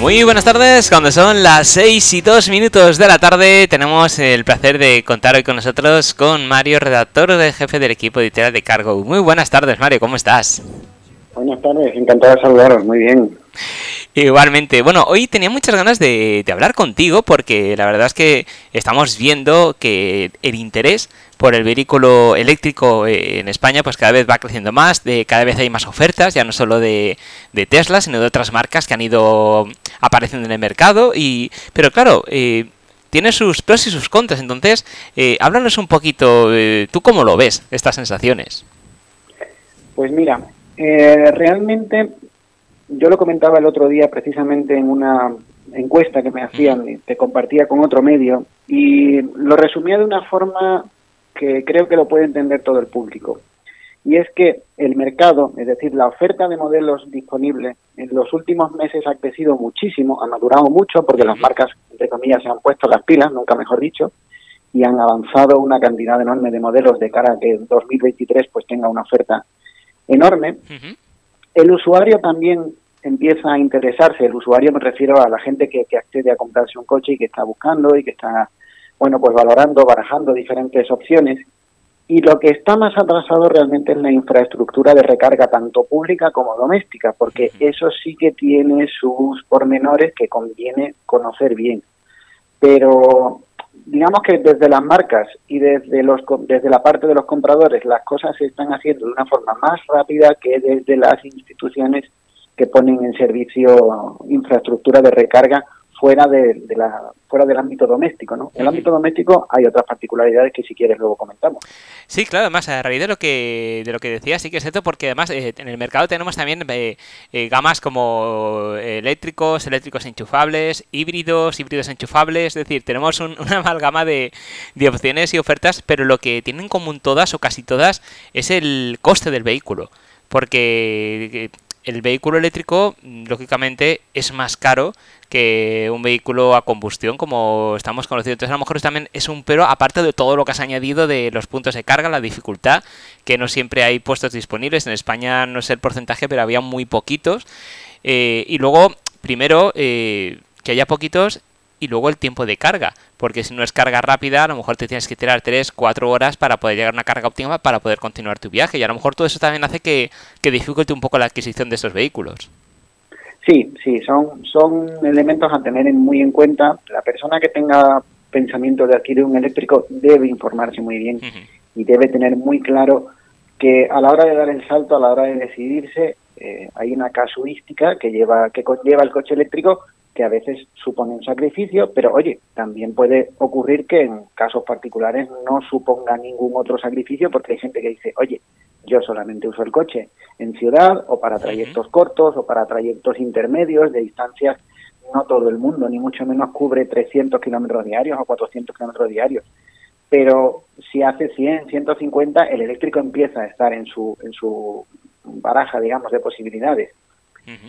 Muy buenas tardes, cuando son las 6 y 2 minutos de la tarde tenemos el placer de contar hoy con nosotros con Mario, redactor de jefe del equipo editorial de Cargo. Muy buenas tardes Mario, ¿cómo estás? Buenas tardes, encantado de saludaros, muy bien. Igualmente, bueno, hoy tenía muchas ganas de, hablar contigo porque la verdad es que estamos viendo que el interés por el vehículo eléctrico eh, en España pues cada vez va creciendo más, de cada vez hay más ofertas, ya no solo de, Tesla, sino de otras marcas que han ido apareciendo en el mercado. Y, pero claro, eh, tiene sus pros y sus contras, entonces eh, háblanos un poquito, eh, ¿tú cómo lo ves, estas sensaciones? Pues mira, realmente yo lo comentaba el otro día precisamente en una encuesta que me hacían, te compartía con otro medio, y lo resumía de una forma que creo que lo puede entender todo el público. Y es que el mercado, es decir, la oferta de modelos disponibles en los últimos meses ha crecido muchísimo, ha madurado mucho porque las marcas, entre comillas, se han puesto las pilas, nunca mejor dicho, y han avanzado una cantidad enorme de modelos de cara a que 2023 pues tenga una oferta enorme. El usuario también empieza a interesarse, el usuario me refiero a la gente que, accede a comprarse un coche y que está buscando y que está, bueno, pues valorando, barajando diferentes opciones. Y lo que está más atrasado realmente es la infraestructura de recarga tanto pública como doméstica, porque eso sí que tiene sus pormenores que conviene conocer bien. Pero digamos que desde las marcas y desde los desde la parte de los compradores las cosas se están haciendo de una forma más rápida que desde las instituciones que ponen en servicio infraestructura de recarga fuera de, la fuera del ámbito doméstico, ¿no? En el ámbito doméstico hay otras particularidades que si quieres luego comentamos. Sí, claro, además a raíz de lo que de lo que decía sí que es cierto porque además eh, en el mercado tenemos también eh, eh, gamas como eléctricos, eléctricos enchufables, híbridos, híbridos enchufables, es decir, tenemos una amalgama de, de opciones y ofertas, pero lo que tienen en común todas o casi todas es el coste del vehículo porque el vehículo eléctrico, lógicamente, es más caro que un vehículo a combustión, como estamos conocidos. Entonces, a lo mejor también es un pero, aparte de todo lo que has añadido de los puntos de carga, la dificultad, que no siempre hay puestos disponibles. En España no sé el porcentaje, pero había muy poquitos. Eh, y luego, primero, eh, que haya poquitos y luego el tiempo de carga, porque si no es carga rápida, a lo mejor te tienes que tirar 3, 4 horas para poder llegar a una carga óptima para poder continuar tu viaje y a lo mejor todo eso también hace que, que dificulte un poco la adquisición de estos vehículos. Sí, sí, son, son elementos a tener muy en cuenta. La persona que tenga pensamiento de adquirir un eléctrico debe informarse muy bien y debe tener muy claro que a la hora de dar el salto, a la hora de decidirse, eh, hay una casuística que lleva que conlleva el coche eléctrico que a veces supone un sacrificio, pero oye, también puede ocurrir que en casos particulares no suponga ningún otro sacrificio porque hay gente que dice, oye, yo solamente uso el coche en ciudad o para trayectos cortos o para trayectos intermedios de distancias, no todo el mundo, ni mucho menos cubre 300 kilómetros diarios o 400 kilómetros diarios. Pero si hace 100, 150, el eléctrico empieza a estar en su, en su baraja, digamos, de posibilidades.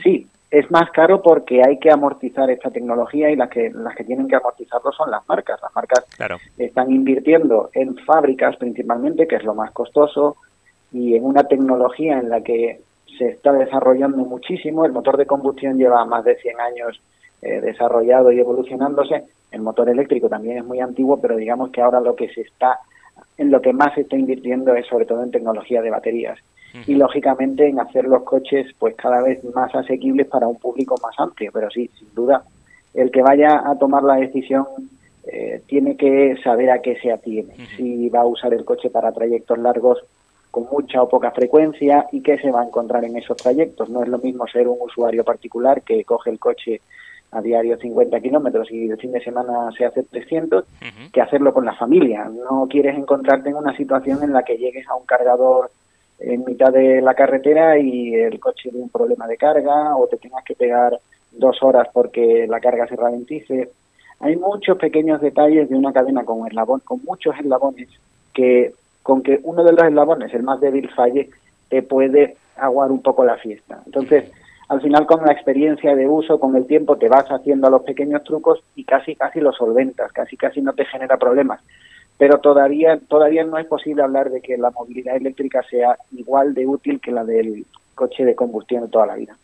Sí, es más caro porque hay que amortizar esta tecnología y las que las que tienen que amortizarlo son las marcas. Las marcas están invirtiendo en fábricas principalmente, que es lo más costoso, y en una tecnología en la que se está desarrollando muchísimo. El motor de combustión lleva más de 100 años eh, desarrollado y evolucionándose. El motor eléctrico también es muy antiguo, pero digamos que ahora lo que se está en lo que más se está invirtiendo es sobre todo en tecnología de baterías y lógicamente en hacer los coches pues cada vez más asequibles para un público más amplio. Pero sí, sin duda, el que vaya a tomar la decisión eh, tiene que saber a qué se atiene. Si va a usar el coche para trayectos largos con mucha o poca frecuencia y qué se va a encontrar en esos trayectos. No es lo mismo ser un usuario particular que coge el coche a diario 50 kilómetros y el fin de semana se hace 300, que hacerlo con la familia. No quieres encontrarte en una situación en la que llegues a un cargador en mitad de la carretera y el coche tiene un problema de carga o te tengas que pegar dos horas porque la carga se ralentice. Hay muchos pequeños detalles de una cadena con eslabón, con muchos eslabones que con que uno de los eslabones, el más débil, falle, te puede aguar un poco la fiesta. Entonces, al final con la experiencia de uso, con el tiempo, te vas haciendo los pequeños trucos y casi casi los solventas, casi casi no te genera problemas pero todavía todavía no es posible hablar de que la movilidad eléctrica sea igual de útil que la del coche de combustión de toda la vida.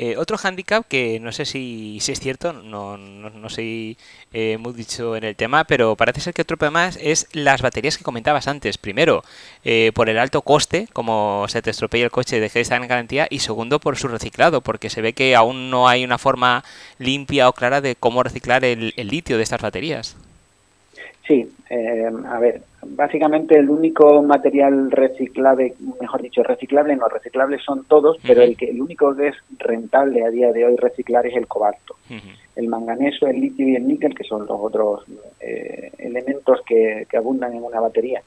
Eh, otro hándicap que no sé si, si es cierto, no, no, no sé eh, muy dicho en el tema, pero parece ser que otro problema es las baterías que comentabas antes. Primero, eh, por el alto coste, como se te estropea el coche, deje de estar en garantía, y segundo, por su reciclado, porque se ve que aún no hay una forma limpia o clara de cómo reciclar el, el litio de estas baterías. Sí, eh, a ver, básicamente el único material reciclable, mejor dicho, reciclable, no reciclable son todos, pero el, que, el único que es rentable a día de hoy reciclar es el cobalto. El manganeso, el litio y el níquel, que son los otros eh, elementos que, abundan en una batería,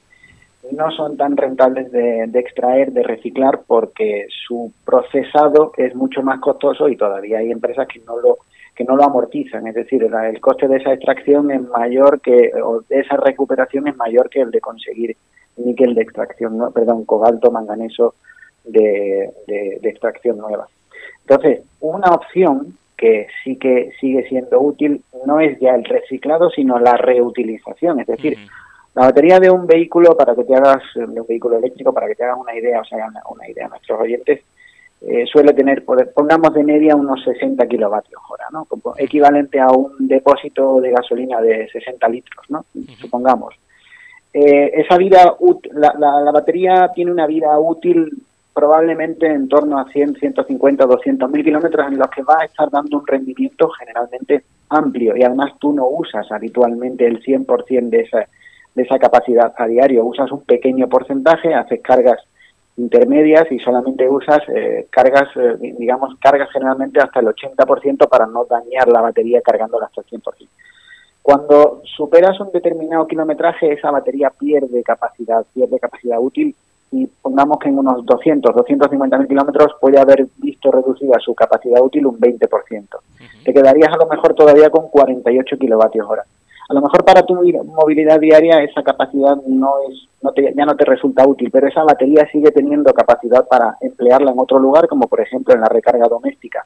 no son tan rentables de, de, extraer, de reciclar, porque su procesado es mucho más costoso y todavía hay empresas que no lo que no lo amortizan, es decir, el, coste de esa extracción es mayor que, o de esa recuperación es mayor que el de conseguir níquel de extracción, ¿no? perdón, cobalto, manganeso de, de, extracción nueva. Entonces, una opción que sí que sigue siendo útil no es ya el reciclado, sino la reutilización, es decir, la batería de un vehículo, para que te hagas, de un vehículo eléctrico, para que te hagas una idea, o sea, una, una idea a nuestros oyentes, eh, suele tener, pongamos de media unos 60 kilovatios hora, ¿no? equivalente a un depósito de gasolina de 60 litros, ¿no? Supongamos. Eh, esa vida, la, la, batería tiene una vida útil probablemente en torno a 100, 150, 200 mil kilómetros en los que va a estar dando un rendimiento generalmente amplio y además tú no usas habitualmente el 100% de esa, de esa capacidad a diario, usas un pequeño porcentaje, haces cargas intermedias y solamente usas eh, cargas, eh, digamos, cargas generalmente hasta el 80% para no dañar la batería cargándola hasta el 100%. Cuando superas un determinado kilometraje, esa batería pierde capacidad, pierde capacidad útil y pongamos que en unos 200, 250 mil kilómetros puede haber visto reducida su capacidad útil un 20%. Te quedarías a lo mejor todavía con 48 kilovatios hora a lo mejor para tu movilidad diaria esa capacidad no es no te, ya no te resulta útil, pero esa batería sigue teniendo capacidad para emplearla en otro lugar, como por ejemplo en la recarga doméstica,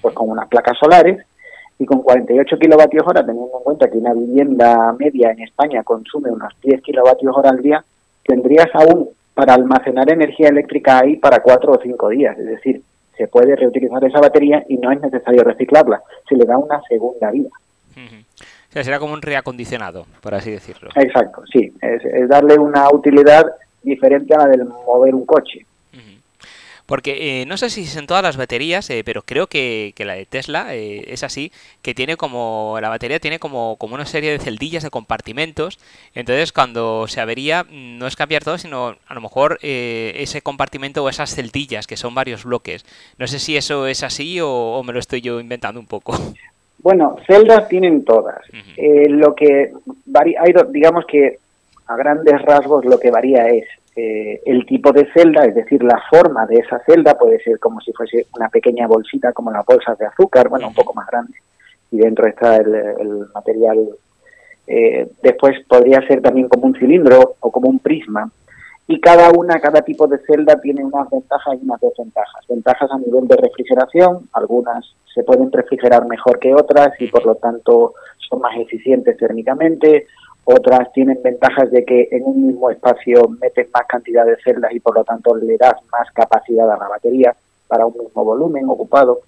pues con unas placas solares y con 48 kilovatios hora, teniendo en cuenta que una vivienda media en España consume unos 10 kilovatios hora al día, tendrías aún para almacenar energía eléctrica ahí para cuatro o cinco días, es decir, se puede reutilizar esa batería y no es necesario reciclarla, se le da una segunda vida. O sea, será como un reacondicionado, por así decirlo. Exacto, sí. Es, darle una utilidad diferente a la del mover un coche. Porque eh, no sé si es en todas las baterías, eh, pero creo que, la de Tesla eh, es así, que tiene como, la batería tiene como, como una serie de celdillas de compartimentos, entonces cuando se avería no es cambiar todo, sino a lo mejor ese compartimento o esas celdillas, que son varios bloques. No sé si eso es así o, o me lo estoy yo inventando un poco. Bueno, celdas tienen todas. Eh, lo que varía, digamos que a grandes rasgos lo que varía es eh, el tipo de celda, es decir, la forma de esa celda puede ser como si fuese una pequeña bolsita como las bolsas de azúcar, bueno, un poco más grande, y dentro está el, material. Eh, después podría ser también como un cilindro o como un prisma y cada una, cada tipo de celda tiene unas ventajas y unas desventajas. Ventajas a nivel de refrigeración, algunas se pueden refrigerar mejor que otras y por lo tanto son más eficientes térmicamente, otras tienen ventajas de que en un mismo espacio metes más cantidad de celdas y por lo tanto le das más capacidad a la batería para un mismo volumen ocupado.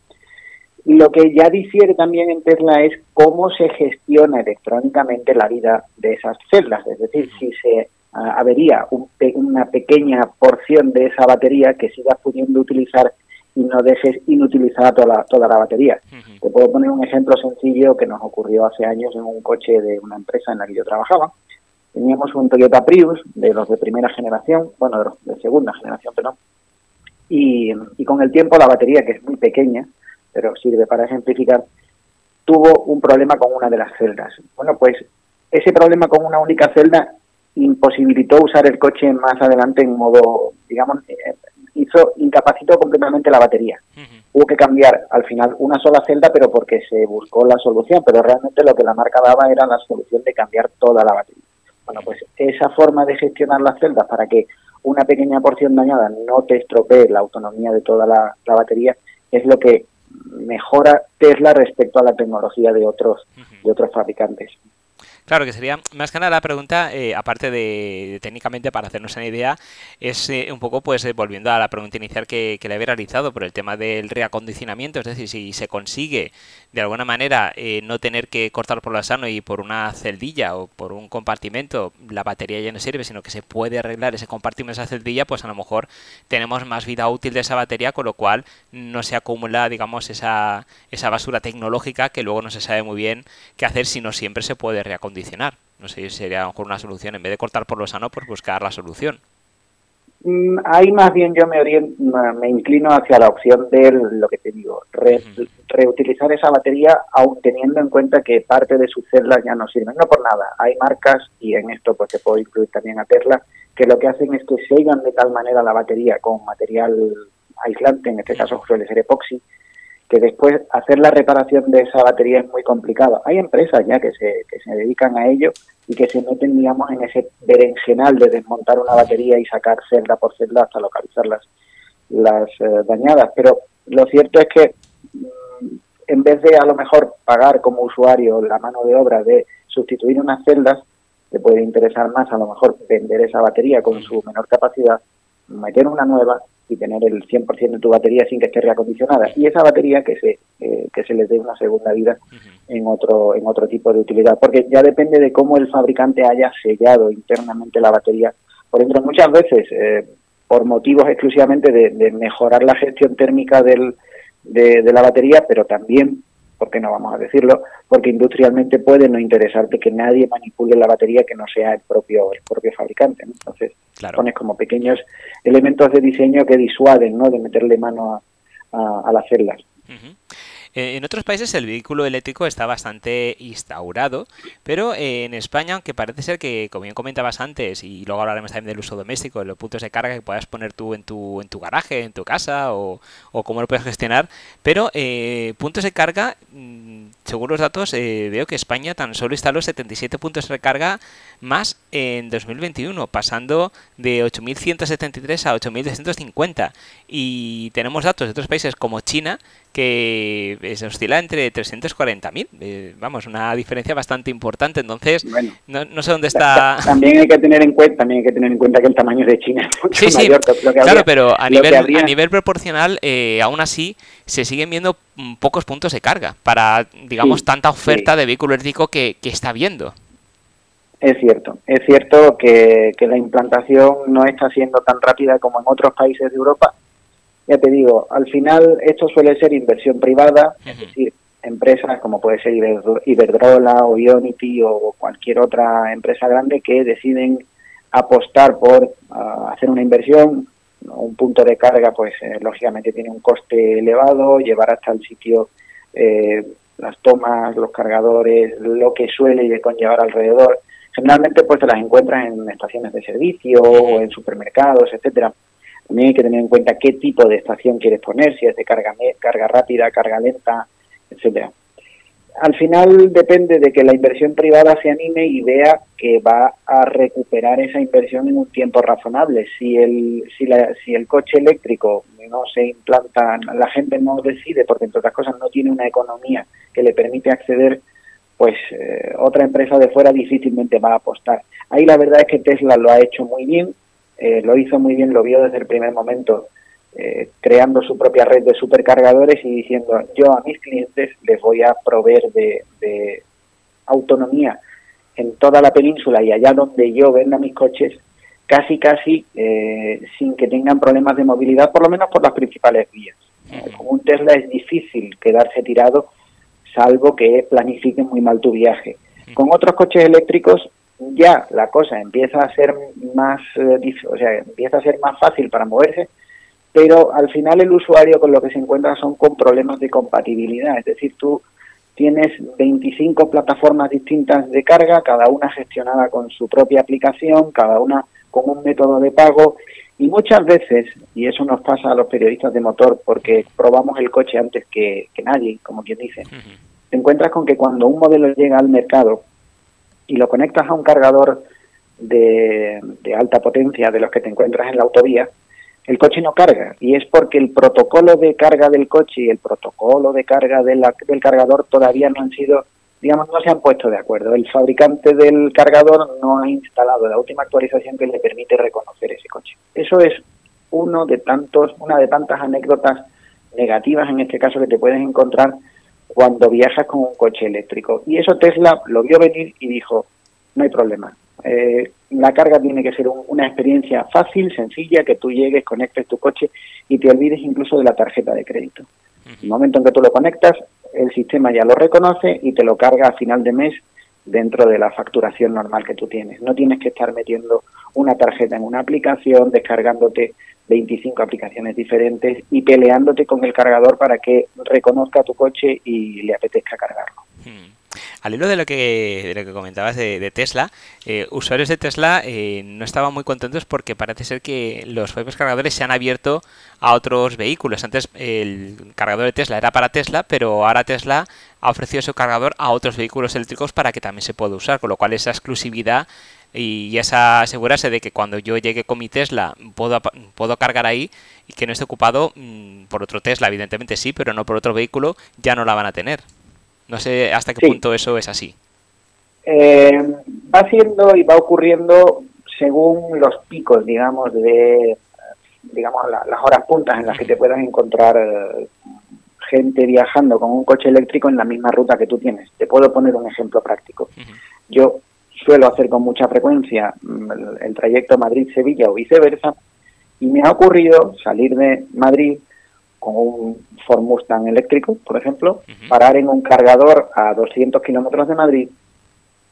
Lo que ya difiere también en Tesla es cómo se gestiona electrónicamente la vida de esas celdas, es decir, si se avería una pequeña porción de esa batería que sigas pudiendo utilizar y no dejes inutilizada toda la, toda la batería. Te puedo poner un ejemplo sencillo que nos ocurrió hace años en un coche de una empresa en la que yo trabajaba. Teníamos un Toyota Prius de los de primera generación, bueno, de los de segunda generación, pero y, y con el tiempo la batería, que es muy pequeña, pero sirve para ejemplificar, tuvo un problema con una de las celdas. Bueno, pues ese problema con una única celda imposibilitó usar el coche más adelante en modo, digamos, eh, hizo, incapacitó completamente la batería. Hubo que cambiar al final una sola celda, pero porque se buscó la solución, pero realmente lo que la marca daba era la solución de cambiar toda la batería. Bueno, pues esa forma de gestionar las celdas para que una pequeña porción dañada no te estropee la autonomía de toda la, batería es lo que mejora Tesla respecto a la tecnología de otros, de otros fabricantes. Claro, que sería más que nada la pregunta, eh, aparte de, técnicamente para hacernos una idea, es eh, un poco pues eh, volviendo a la pregunta inicial que, le había realizado por el tema del reacondicionamiento, es decir, si se consigue de alguna manera no tener que cortar por la sano y por una celdilla o por un compartimento la batería ya no sirve, sino que se puede arreglar ese compartimento, esa celdilla, pues a lo mejor tenemos más vida útil de esa batería, con lo cual no se acumula, digamos, esa, esa basura tecnológica que luego no se sabe muy bien qué hacer si no siempre se puede reacondicionar no sé si sería a lo mejor una solución, en vez de cortar por lo sano, pues buscar la solución. Mm, ahí más bien yo me, me inclino hacia la opción de lo que te digo, reutilizar esa batería aún teniendo en cuenta que parte de sus celdas ya no sirven. No por nada, hay marcas, y en esto pues se puede incluir también a Tesla, que lo que hacen es que sellan de tal manera la batería con material aislante, en este caso suele ser epoxi, que después hacer la reparación de esa batería es muy complicado. Hay empresas ya que se, que se dedican a ello y que se meten, digamos, en ese berenjenal de desmontar una batería y sacar celda por celda hasta localizar las, las eh, dañadas. Pero lo cierto es que mm, en vez de a lo mejor pagar como usuario la mano de obra de sustituir unas celdas, te puede interesar más a lo mejor vender esa batería con su menor capacidad, meter una nueva y tener el 100% de tu batería sin que esté reacondicionada. Y esa batería que se eh, que se le dé una segunda vida en otro en otro tipo de utilidad. Porque ya depende de cómo el fabricante haya sellado internamente la batería. Por ejemplo muchas veces eh, por motivos exclusivamente de, mejorar la gestión térmica del, de, de la batería pero también porque no vamos a decirlo, porque industrialmente puede no interesarte que nadie manipule la batería que no sea el propio el propio fabricante. Entonces, pones como pequeños elementos de diseño que disuaden ¿no? de meterle mano a, las celdas. Eh, en otros países el vehículo eléctrico está bastante instaurado, pero eh, en España, aunque parece ser que, como bien comentabas antes, y luego hablaremos también del uso doméstico, de los puntos de carga que puedas poner tú en tu, en tu garaje, en tu casa, o, o cómo lo puedes gestionar, pero eh, puntos de carga, mm, según los datos, veo que España tan solo instaló 77 puntos de recarga más en 2021, pasando de 8.173 a 8.250. Y tenemos datos de otros países como China, que se oscila entre 340.000. Eh, vamos, una diferencia bastante importante. Entonces, no, sé dónde está. También hay que tener en cuenta, también hay que tener en cuenta que el tamaño de China es mucho mayor lo que Claro, pero a nivel, a nivel proporcional, eh, aún así, se siguen viendo mm, pocos puntos de carga para, digamos, tanta oferta de vehículo eléctrico que, que está viendo. Es cierto, es cierto que, que la implantación no está siendo tan rápida como en otros países de Europa. Ya te digo, al final esto suele ser inversión privada, es decir, empresas como puede ser Iberdrola o Ionity o cualquier otra empresa grande que deciden apostar por ah, hacer una inversión, un punto de carga pues eh, lógicamente tiene un coste elevado, llevar hasta el sitio eh, las tomas, los cargadores, lo que suele conllevar alrededor. Generalmente pues te las encuentras en estaciones de servicio o en supermercados, etcétera. También hay que tener en cuenta qué tipo de estación quieres poner, si es de carga, carga rápida, carga lenta, etcétera. Al final depende de que la inversión privada se anime y vea que va a recuperar esa inversión en un tiempo razonable. Si el, si, la, si el coche eléctrico no se implanta, la gente no decide, porque entre otras cosas no tiene una economía que le permite acceder, pues eh, otra empresa de fuera difícilmente va a apostar. Ahí la verdad es que Tesla lo ha hecho muy bien, eh, lo hizo muy bien, lo vio desde el primer momento, eh, creando su propia red de supercargadores y diciendo yo a mis clientes les voy a proveer de, autonomía en toda la península y allá donde yo venda mis coches, casi casi eh, sin que tengan problemas de movilidad, por lo menos por las principales vías. Con un Tesla es difícil quedarse tirado, salvo que planifiquen muy mal tu viaje. Con otros coches eléctricos ya la cosa empieza a ser más, eh, o sea, empieza a ser más fácil para moverse, pero al final el usuario con lo que se encuentra son con problemas de compatibilidad, es decir, tú tienes 25 plataformas distintas de carga, cada una gestionada con su propia aplicación, cada una con un método de pago y muchas veces, y eso nos pasa a los periodistas de motor porque probamos el coche antes que, nadie, como quien dice, te encuentras con que cuando un modelo llega al mercado y lo conectas a un cargador de, alta potencia de los que te encuentras en la autovía, el coche no carga. Y es porque el protocolo de carga del coche y el protocolo de carga del cargador todavía no han sido digamos, no se han puesto de acuerdo. El fabricante del cargador no ha instalado la última actualización que le permite reconocer ese coche. Eso es uno de tantos, una de tantas anécdotas negativas en este caso que te puedes encontrar cuando viajas con un coche eléctrico. Y eso Tesla lo vio venir y dijo, no hay problema. Eh, la carga tiene que ser una experiencia fácil, sencilla, que tú llegues, conectes tu coche y te olvides incluso de la tarjeta de crédito. En el momento en que tú lo conectas, el sistema ya lo reconoce y te lo carga a final de mes dentro de la facturación normal que tú tienes. No tienes que estar metiendo una tarjeta en una aplicación, descargándote 25 aplicaciones diferentes y peleándote con el cargador para que reconozca tu coche y le apetezca cargarlo. Hmm. Al hilo de lo que, de lo que comentabas de, Tesla, eh, usuarios de Tesla eh, no estaban muy contentos porque parece ser que los propios cargadores se han abierto a otros vehículos. Antes el cargador de Tesla era para Tesla, pero ahora Tesla ha ofrecido su cargador a otros vehículos eléctricos para que también se pueda usar, con lo cual esa exclusividad y esa asegurarse de que cuando yo llegue con mi Tesla puedo, puedo cargar ahí y que no esté ocupado mm, por otro Tesla, evidentemente sí, pero no por otro vehículo, ya no la van a tener. No sé hasta qué punto eso es así. Eh, va siendo y va ocurriendo según los picos, digamos, de digamos las horas puntas en las que te puedas encontrar gente viajando con un coche eléctrico en la misma ruta que tú tienes. Te puedo poner un ejemplo práctico. Yo suelo hacer con mucha frecuencia mm, el, trayecto Madrid-Sevilla o viceversa y me ha ocurrido salir de Madrid con un Ford Mustang eléctrico, por ejemplo, parar en un cargador a 200 kilómetros de Madrid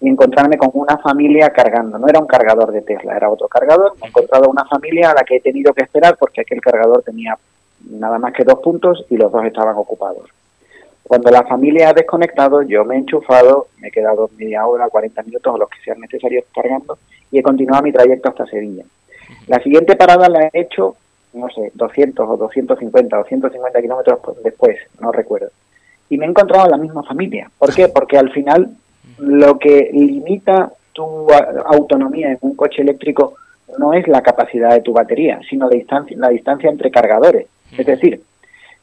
y encontrarme con una familia cargando. No era un cargador de Tesla, era otro cargador. Me he encontrado una familia a la que he tenido que esperar porque aquel cargador tenía nada más que dos puntos y los dos estaban ocupados. Cuando la familia ha desconectado, yo me he enchufado, me he quedado media hora, 40 minutos o los que sean necesarios cargando y he continuado mi trayecto hasta Sevilla. La siguiente parada la he hecho no sé, 200 o 250 o 150 kilómetros después, no recuerdo. Y me he encontrado en la misma familia. ¿Por qué? Porque al final lo que limita tu autonomía en un coche eléctrico no es la capacidad de tu batería, sino la distancia, la distancia entre cargadores. Es decir,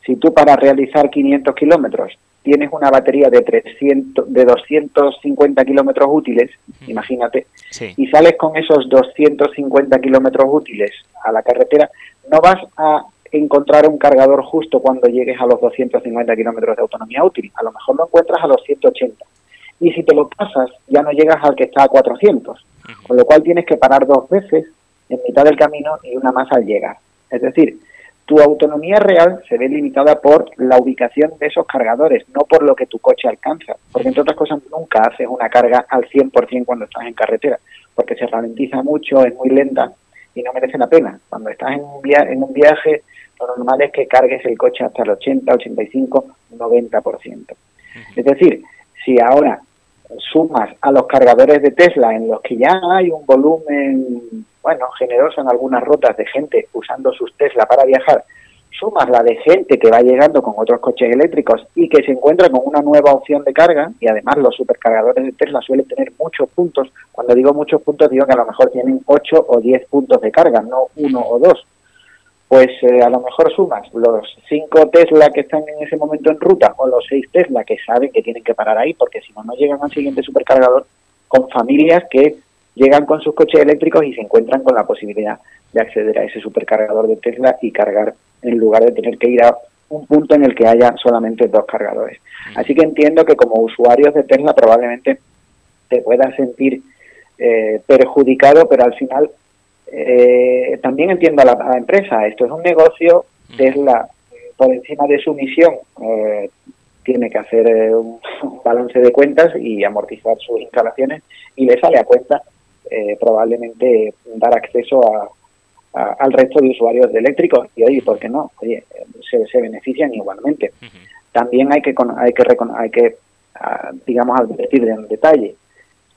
si tú para realizar 500 kilómetros tienes una batería de 300, de 250 kilómetros útiles, imagínate, y sales con esos 250 kilómetros útiles a la carretera, no vas a encontrar un cargador justo cuando llegues a los 250 kilómetros de autonomía útil. A lo mejor lo encuentras a los 180. Y si te lo pasas, ya no llegas al que está a 400. Con lo cual tienes que parar dos veces en mitad del camino y una más al llegar. Es decir, tu autonomía real se ve limitada por la ubicación de esos cargadores, no por lo que tu coche alcanza. Porque entre otras cosas nunca haces una carga al 100% cuando estás en carretera, porque se ralentiza mucho, es muy lenta y no merece la pena. Cuando estás en un, en un viaje, lo normal es que cargues el coche hasta el 80, 85, 90%. Es decir, si ahora sumas a los cargadores de Tesla en los que ya hay un volumen bueno, generoso en algunas rutas de gente usando sus Tesla para viajar, sumas la de gente que va llegando con otros coches eléctricos y que se encuentra con una nueva opción de carga, y además los supercargadores de Tesla suelen tener muchos puntos, cuando digo muchos puntos digo que a lo mejor tienen 8 o 10 puntos de carga, no uno o dos, pues eh, a lo mejor sumas los 5 Tesla que están en ese momento en ruta o los 6 Tesla que saben que tienen que parar ahí porque si no, no llegan al siguiente supercargador con familias que llegan con sus coches eléctricos y se encuentran con la posibilidad de acceder a ese supercargador de Tesla y cargar en lugar de tener que ir a un punto en el que haya solamente dos cargadores. Así que entiendo que como usuarios de Tesla probablemente te puedas sentir eh, perjudicado, pero al final eh, también entiendo a la, empresa. Esto es un negocio, Tesla por encima de su misión eh, tiene que hacer un balance de cuentas y amortizar sus instalaciones y le sale a cuenta eh, probablemente dar acceso a, al resto de usuarios de eléctricos. Y oye, ¿por qué no? Oye, se, se benefician igualmente. También hay que hay que hay que ah, digamos advertir en detalle.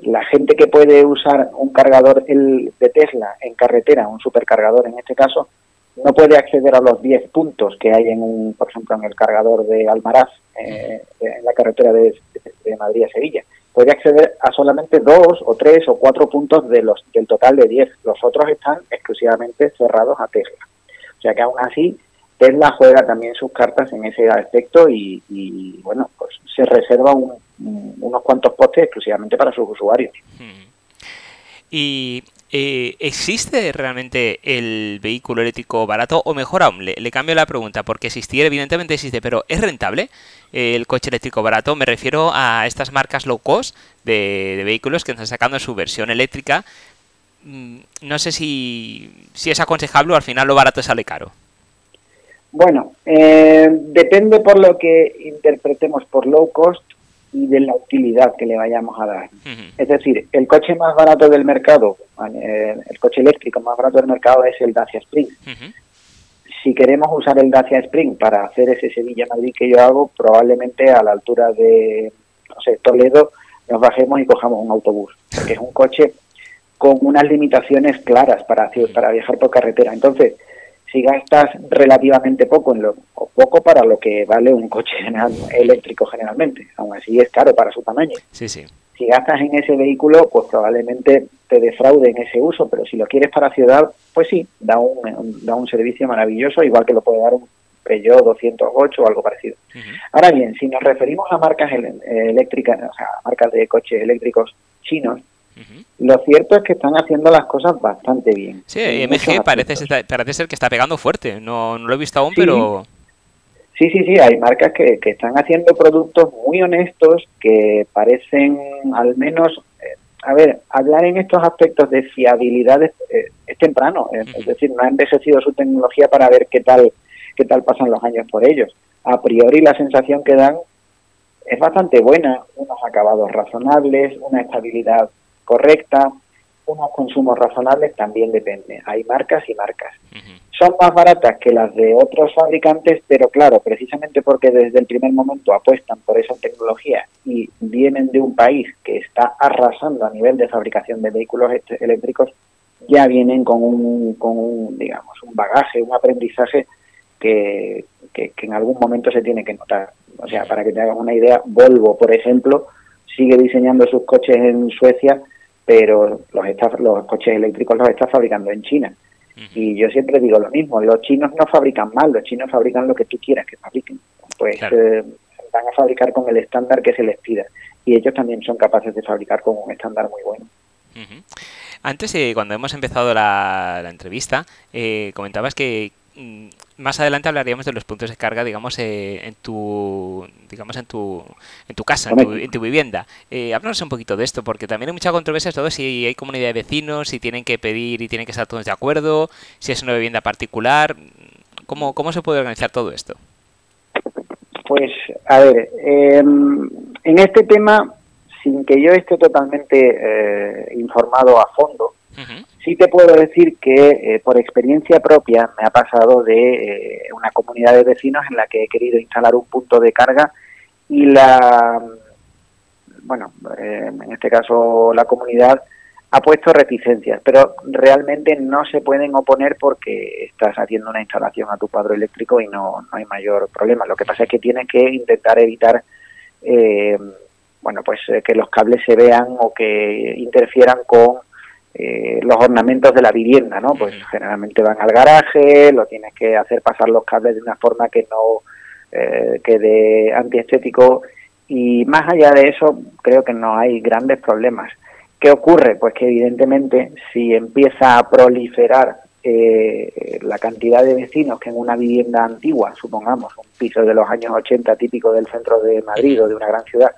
La gente que puede usar un cargador el, de Tesla en carretera, un supercargador en este caso, no puede acceder a los 10 puntos que hay en un, por ejemplo, en el cargador de Almaraz, eh, en la carretera de, de Madrid a Sevilla puede acceder a solamente dos o tres o cuatro puntos de los del total de diez. Los otros están exclusivamente cerrados a Tesla. O sea que aún así Tesla juega también sus cartas en ese aspecto y, bueno, pues se reserva un, unos cuantos postes exclusivamente para sus usuarios. Y eh, ¿existe realmente el vehículo eléctrico barato? O mejor aún, le, cambio la pregunta, porque existir evidentemente existe, pero ¿es rentable el coche eléctrico barato? Me refiero a estas marcas low cost de, vehículos que están sacando su versión eléctrica. Mm, no sé si, si es aconsejable o al final lo barato sale caro. Bueno, eh, depende por lo que interpretemos por low cost y de la utilidad que le vayamos a dar. Es decir, el coche más barato del mercado, eh, el coche eléctrico más barato del mercado es el Dacia Spring. Si queremos usar el Dacia Spring para hacer ese Sevilla-Madrid que yo hago, probablemente a la altura de, no sé, Toledo, nos bajemos y cojamos un autobús, porque es un coche con unas limitaciones claras para, para viajar por carretera. Entonces, si gastas relativamente poco en lo o poco para lo que vale un coche general, eléctrico generalmente, aún así es caro para su tamaño. Sí, sí. Si gastas en ese vehículo, pues probablemente te defraude en ese uso, pero si lo quieres para ciudad, pues sí, da un, da un servicio maravilloso, igual que lo puede dar un Peugeot 208 o algo parecido. Ahora bien, si nos referimos a marcas eléctricas, o sea, marcas de coches eléctricos chinos, lo cierto es que están haciendo las cosas bastante bien. Sí, MG parece, parece ser que está pegando fuerte. No, no lo he visto aún, pero... Sí, sí, sí, hay marcas que, que, están haciendo productos muy honestos que parecen al menos... Eh, a ver, hablar en estos aspectos de fiabilidad es, eh, temprano, es, decir, no ha envejecido su tecnología para ver qué tal, qué tal pasan los años por ellos. A priori la sensación que dan es bastante buena, unos acabados razonables, una estabilidad correcta, unos consumos razonables, también depende. Hay marcas y marcas. Son más baratas que las de otros fabricantes, pero claro, precisamente porque desde el primer momento apuestan por esa tecnología y vienen de un país que está arrasando a nivel de fabricación de vehículos eléctricos, ya vienen con un, con un digamos, un bagaje, un aprendizaje que, que, que en algún momento se tiene que notar. O sea, para que te hagas una idea, Volvo, por ejemplo, sigue diseñando sus coches en Suecia pero los, los coches eléctricos los está fabricando en China. Y yo siempre digo lo mismo, los chinos no fabrican mal, los chinos fabrican lo que tú quieras que fabriquen. Pues eh, van a fabricar con el estándar que se les pida. Y ellos también son capaces de fabricar con un estándar muy bueno. Antes, eh, cuando hemos empezado la, entrevista, eh, comentabas que más adelante hablaríamos de los puntos de carga, digamos, eh, en tu, digamos, en tu, en tu casa, en tu, vivienda. Eh, háblanos un poquito de esto, porque también hay mucha controversia sobre si hay comunidad de vecinos, si tienen que pedir y tienen que estar todos de acuerdo, si es una vivienda particular. ¿Cómo, cómo se puede organizar todo esto? Pues, a ver, em, en este tema, sin que yo esté totalmente eh, informado a fondo, Sí te puedo decir que eh, por experiencia propia me ha pasado de eh, una comunidad de vecinos en la que he querido instalar un punto de carga y la, bueno, eh, en este caso la comunidad ha puesto reticencias, pero realmente no se pueden oponer porque estás haciendo una instalación a tu cuadro eléctrico y no, no hay mayor problema. Lo que pasa es que tienes que intentar evitar bueno, pues que los cables se vean o que interfieran con eh, los ornamentos de la vivienda, ¿no? Pues generalmente van al garaje, lo tienes que hacer pasar los cables de una forma que no eh, quede antiestético y más allá de eso creo que no hay grandes problemas. ¿Qué ocurre? Pues que evidentemente si empieza a proliferar eh, la cantidad de vecinos que en una vivienda antigua, supongamos un piso de los años 80 típico del centro de Madrid o de una gran ciudad,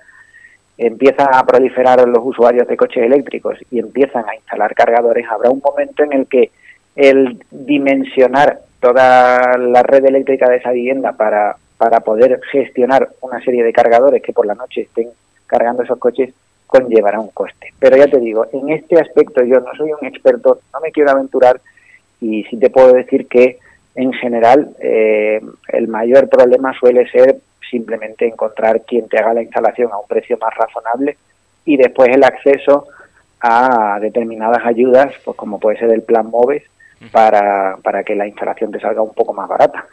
empiezan a proliferar los usuarios de coches eléctricos y empiezan a instalar cargadores, habrá un momento en el que el dimensionar toda la red eléctrica de esa vivienda para, para poder gestionar una serie de cargadores que por la noche estén cargando esos coches conllevará un coste. Pero ya te digo, en este aspecto yo no soy un experto, no me quiero aventurar y sí te puedo decir que en general eh, el mayor problema suele ser simplemente encontrar quien te haga la instalación a un precio más razonable y después el acceso a determinadas ayudas, pues como puede ser el plan MOVES, para, para que la instalación te salga un poco más barata.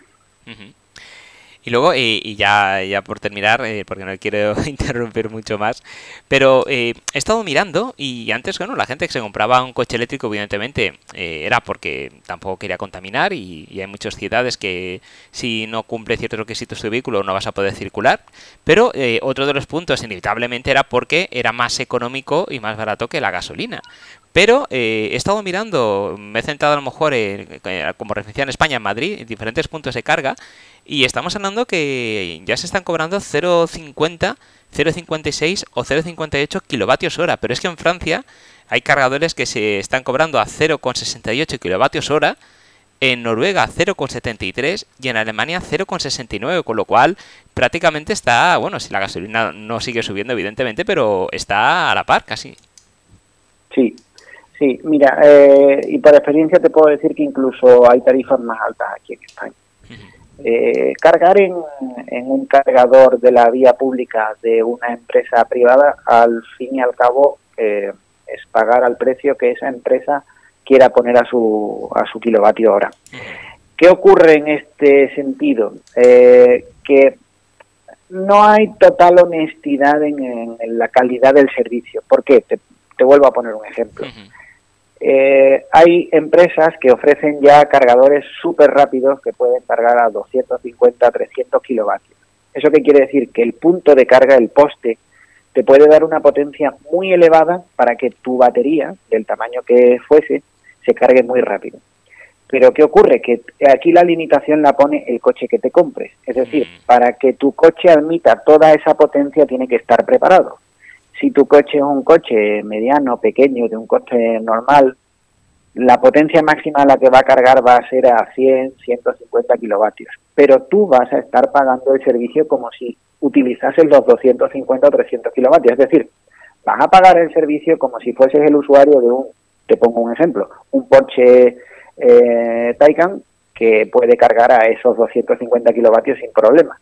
Y luego, y, ya, ya por terminar, eh, porque no quiero interrumpir mucho más, pero eh, he estado mirando y antes, bueno, la gente que se compraba un coche eléctrico, evidentemente, eh, era porque tampoco quería contaminar y, hay muchas ciudades que si no cumple ciertos requisitos tu vehículo no vas a poder circular, pero otro de los puntos inevitablemente era porque era más económico y más barato que la gasolina. Pero he estado mirando, me he centrado a lo mejor como referencia en España, en Madrid, en diferentes puntos de carga, y estamos hablando que ya se están cobrando 0,50, 0,56 o 0,58 kilovatios hora. Pero es que en Francia hay cargadores que se están cobrando a 0,68 kilovatios hora. En Noruega 0,73 y en Alemania 0,69, con lo cual prácticamente está, bueno, si la gasolina no sigue subiendo evidentemente, pero está a la par casi. Sí, sí, mira, eh, y por experiencia te puedo decir que incluso hay tarifas más altas aquí en España. Eh, cargar en, un cargador de la vía pública de una empresa privada, al fin y al cabo, eh, es pagar al precio que esa empresa quiera poner a su, a su kilovatio hora. ¿Qué ocurre en este sentido? Eh, que no hay total honestidad en, la calidad del servicio. ¿Por qué? Te, vuelvo a poner un ejemplo. Eh, hay empresas que ofrecen ya cargadores súper rápidos que pueden cargar a 250, 300 kilovatios. ¿Eso qué quiere decir? Que el punto de carga, el poste, te puede dar una potencia muy elevada para que tu batería, del tamaño que fuese, se cargue muy rápido. Pero ¿qué ocurre? Que aquí la limitación la pone el coche que te compres. Es decir, mm. para que tu coche admita toda esa potencia tiene que estar preparado. Si tu coche es un coche mediano, pequeño, de un coche normal, la potencia máxima a la que va a cargar va a ser a 100, 150 kilovatios. Pero tú vas a estar pagando el servicio como si utilizases los 250 o 300 kilovatios. Es decir, vas a pagar el servicio como si fueses el usuario de un, te pongo un ejemplo, un Porsche eh, Taycan que puede cargar a esos 250 kilovatios sin problema.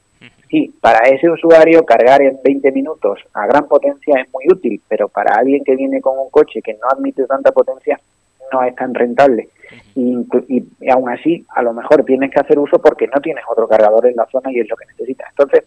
Sí, para ese usuario cargar en 20 minutos a gran potencia es muy útil, pero para alguien que viene con un coche que no admite tanta potencia no es tan rentable. Y, aún así, a lo mejor tienes que hacer uso porque no tienes otro cargador en la zona y es lo que necesitas. Entonces,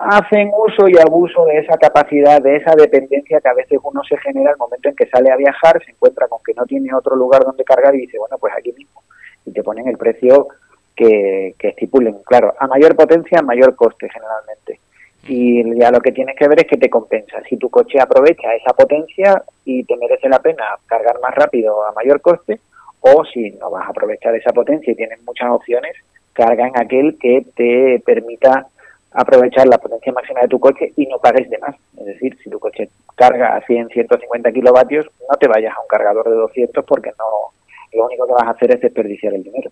hacen uso y abuso de esa capacidad, de esa dependencia que a veces uno se genera al momento en que sale a viajar, se encuentra con que no tiene otro lugar donde cargar y dice, bueno, pues aquí mismo. Y te ponen el precio que, estipulen. Claro, a mayor potencia, mayor coste generalmente. Y ya lo que tienes que ver es que te compensa. Si tu coche aprovecha esa potencia y te merece la pena cargar más rápido a mayor coste, o si no vas a aprovechar esa potencia y tienes muchas opciones, carga en aquel que te permita aprovechar la potencia máxima de tu coche y no pagues de más. Es decir, si tu coche carga a 100, 150 kilovatios, no te vayas a un cargador de 200 porque no lo único que vas a hacer es desperdiciar el dinero.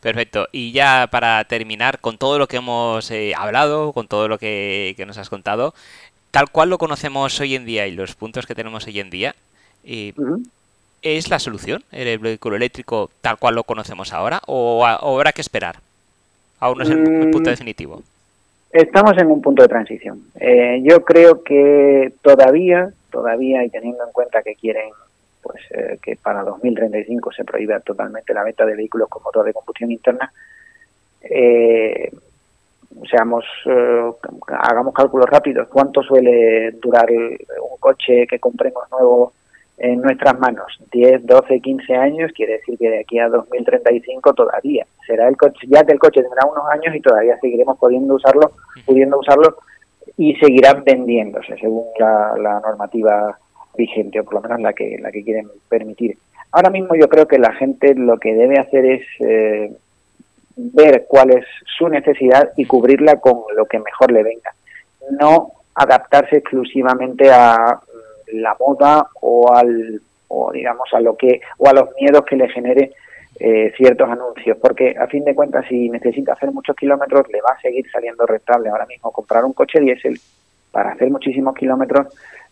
Perfecto. Y ya para terminar, con todo lo que hemos eh, hablado, con todo lo que, nos has contado, tal cual lo conocemos hoy en día y los puntos que tenemos hoy en día, eh, ¿es la solución el vehículo eléctrico tal cual lo conocemos ahora o, habrá que esperar? Aún no es el, punto mm. definitivo. Estamos en un punto de transición. Eh, yo creo que todavía, todavía, y teniendo en cuenta que quieren pues eh, que para 2035 se prohíbe totalmente la venta de vehículos con motor de combustión interna, eh, seamos, eh, hagamos cálculos rápidos, ¿cuánto suele durar un coche que compremos nuevo en nuestras manos? 10, 12, 15 años, quiere decir que de aquí a 2035 todavía. Será el coche, ya que el coche tendrá unos años y todavía seguiremos pudiendo usarlo, pudiendo usarlo y seguirán vendiéndose según la, la normativa vigente, o por lo menos la que, la que quieren permitir. Ahora mismo yo creo que la gente lo que debe hacer es eh, ver cuál es su necesidad y cubrirla con lo que mejor le venga. No adaptarse exclusivamente a la moda o al o digamos a lo que o a los miedos que le genere eh, ciertos anuncios porque a fin de cuentas si necesita hacer muchos kilómetros le va a seguir saliendo rentable ahora mismo comprar un coche diésel para hacer muchísimos kilómetros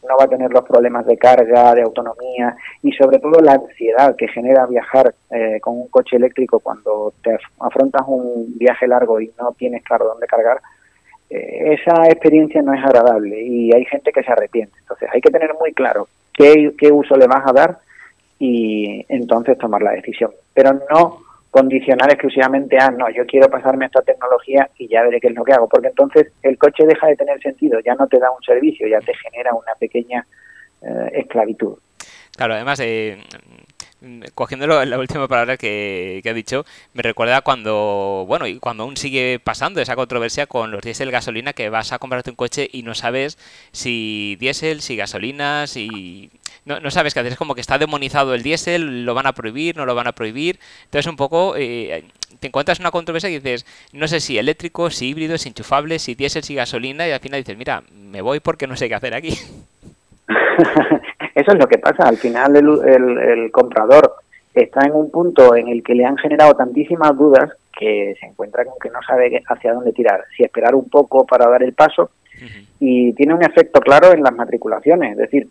no va a tener los problemas de carga, de autonomía y sobre todo la ansiedad que genera viajar eh, con un coche eléctrico cuando te afrontas un viaje largo y no tienes claro dónde cargar. Eh, esa experiencia no es agradable y hay gente que se arrepiente. Entonces hay que tener muy claro qué, qué uso le vas a dar y entonces tomar la decisión. Pero no condicionar exclusivamente a, no, yo quiero pasarme esta tecnología y ya veré qué es lo que hago, porque entonces el coche deja de tener sentido, ya no te da un servicio, ya te genera una pequeña eh, esclavitud. Claro, además, eh, cogiendo la última palabra que, que, ha dicho, me recuerda cuando, bueno, y cuando aún sigue pasando esa controversia con los diésel gasolina, que vas a comprarte un coche y no sabes si diésel, si gasolina, si... No, no sabes qué hacer, es como que está demonizado el diésel, lo van a prohibir, no lo van a prohibir. Entonces un poco eh, te encuentras una controversia y dices, no sé si eléctrico, si híbrido, si enchufable, si diésel, si gasolina, y al final dices, mira, me voy porque no sé qué hacer aquí. Eso es lo que pasa. Al final el, comprador está en un punto en el que le han generado tantísimas dudas que se encuentra con que no sabe hacia dónde tirar, si esperar un poco para dar el paso y tiene un efecto claro en las matriculaciones, es decir,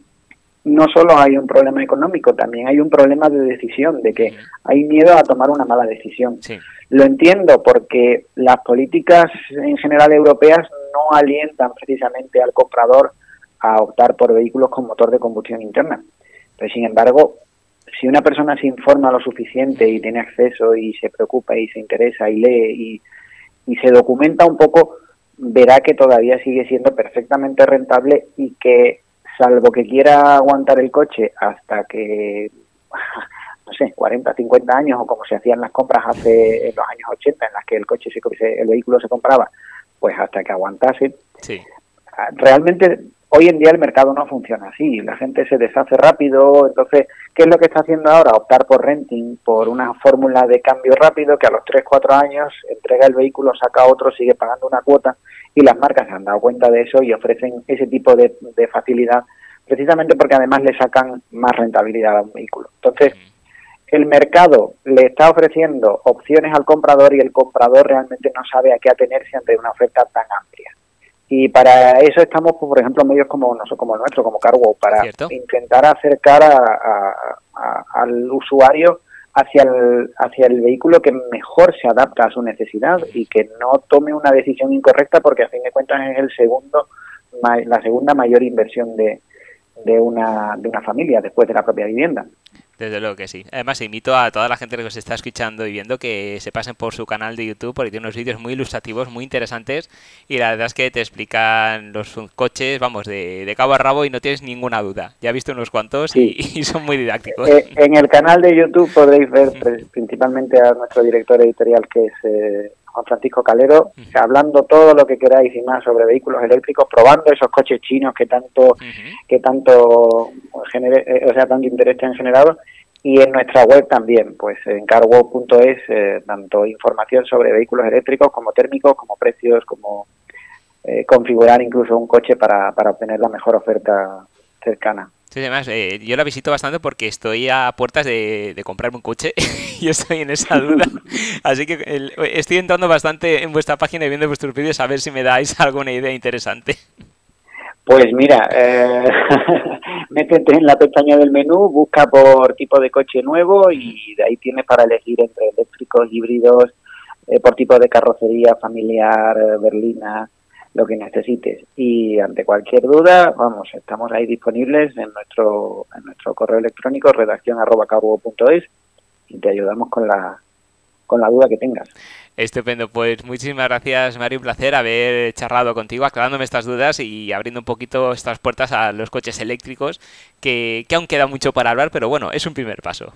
no solo hay un problema económico, también hay un problema de decisión, de que hay miedo a tomar una mala decisión. Lo entiendo porque las políticas en general europeas no alientan precisamente al comprador a optar por vehículos con motor de combustión interna. Pero sin embargo, si una persona se informa lo suficiente y tiene acceso y se preocupa y se interesa y lee y, se documenta un poco, verá que todavía sigue siendo perfectamente rentable y que salvo que quiera aguantar el coche hasta que no sé, 40, 50 años o como se hacían las compras hace en los años 80 en las que el coche se, el vehículo se compraba, pues hasta que aguantase. Sí. Realmente Hoy en día el mercado no funciona así, la gente se deshace rápido, entonces, ¿qué es lo que está haciendo ahora? Optar por renting, por una fórmula de cambio rápido que a los 3, 4 años entrega el vehículo, saca otro, sigue pagando una cuota y las marcas se han dado cuenta de eso y ofrecen ese tipo de, facilidad precisamente porque además le sacan más rentabilidad a un vehículo. Entonces, el mercado le está ofreciendo opciones al comprador y el comprador realmente no sabe a qué atenerse ante una oferta tan amplia. Y para eso estamos, pues, por ejemplo, medios como nosotros, como el nuestro, como Cargo, para intentar acercar al usuario hacia el, hacia el vehículo que mejor se adapta a su necesidad y que no tome una decisión incorrecta porque a fin de cuentas es el segundo la segunda mayor inversión de, de, una, de una familia después de la propia vivienda. Desde luego que sí. Además, invito a toda la gente que os está escuchando y viendo que se pasen por su canal de YouTube porque tiene unos vídeos muy ilustrativos, muy interesantes y la verdad es que te explican los coches, vamos, de, cabo a rabo y no tienes ninguna duda. Ya he visto unos cuantos y, son muy didácticos. Eh, en el canal de YouTube podréis ver principalmente a nuestro director editorial que es eh, Juan Francisco Calero, hablando todo lo que queráis y más sobre vehículos eléctricos, probando esos coches chinos que tanto, que tanto, eh, o sea, tanto interés han generado. Y en nuestra web también, pues en carwo.es, eh, tanto información sobre vehículos eléctricos como térmicos, como precios, como eh, configurar incluso un coche para, para obtener la mejor oferta cercana. Sí, además, eh, yo la visito bastante porque estoy a puertas de, comprarme un coche y estoy en esa duda. Así que estoy entrando bastante en vuestra página y viendo vuestros vídeos a ver si me dais alguna idea interesante. Pues mira, eh, métete en la pestaña del menú, busca por tipo de coche nuevo y de ahí tienes para elegir entre eléctricos, híbridos, eh, por tipo de carrocería familiar, eh, berlina, lo que necesites. Y ante cualquier duda, vamos, estamos ahí disponibles en nuestro, en nuestro correo electrónico redacción arroba y te ayudamos con la, con la duda que tengas. Estupendo, pues muchísimas gracias Mario, un placer haber charlado contigo, aclarándome estas dudas y abriendo un poquito estas puertas a los coches eléctricos, que, que aún queda mucho para hablar, pero bueno, es un primer paso.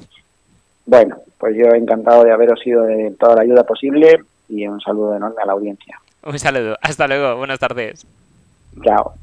Bueno, pues yo encantado de haberos sido de toda la ayuda posible y un saludo enorme a la audiencia. Un saludo, hasta luego, buenas tardes. Chao.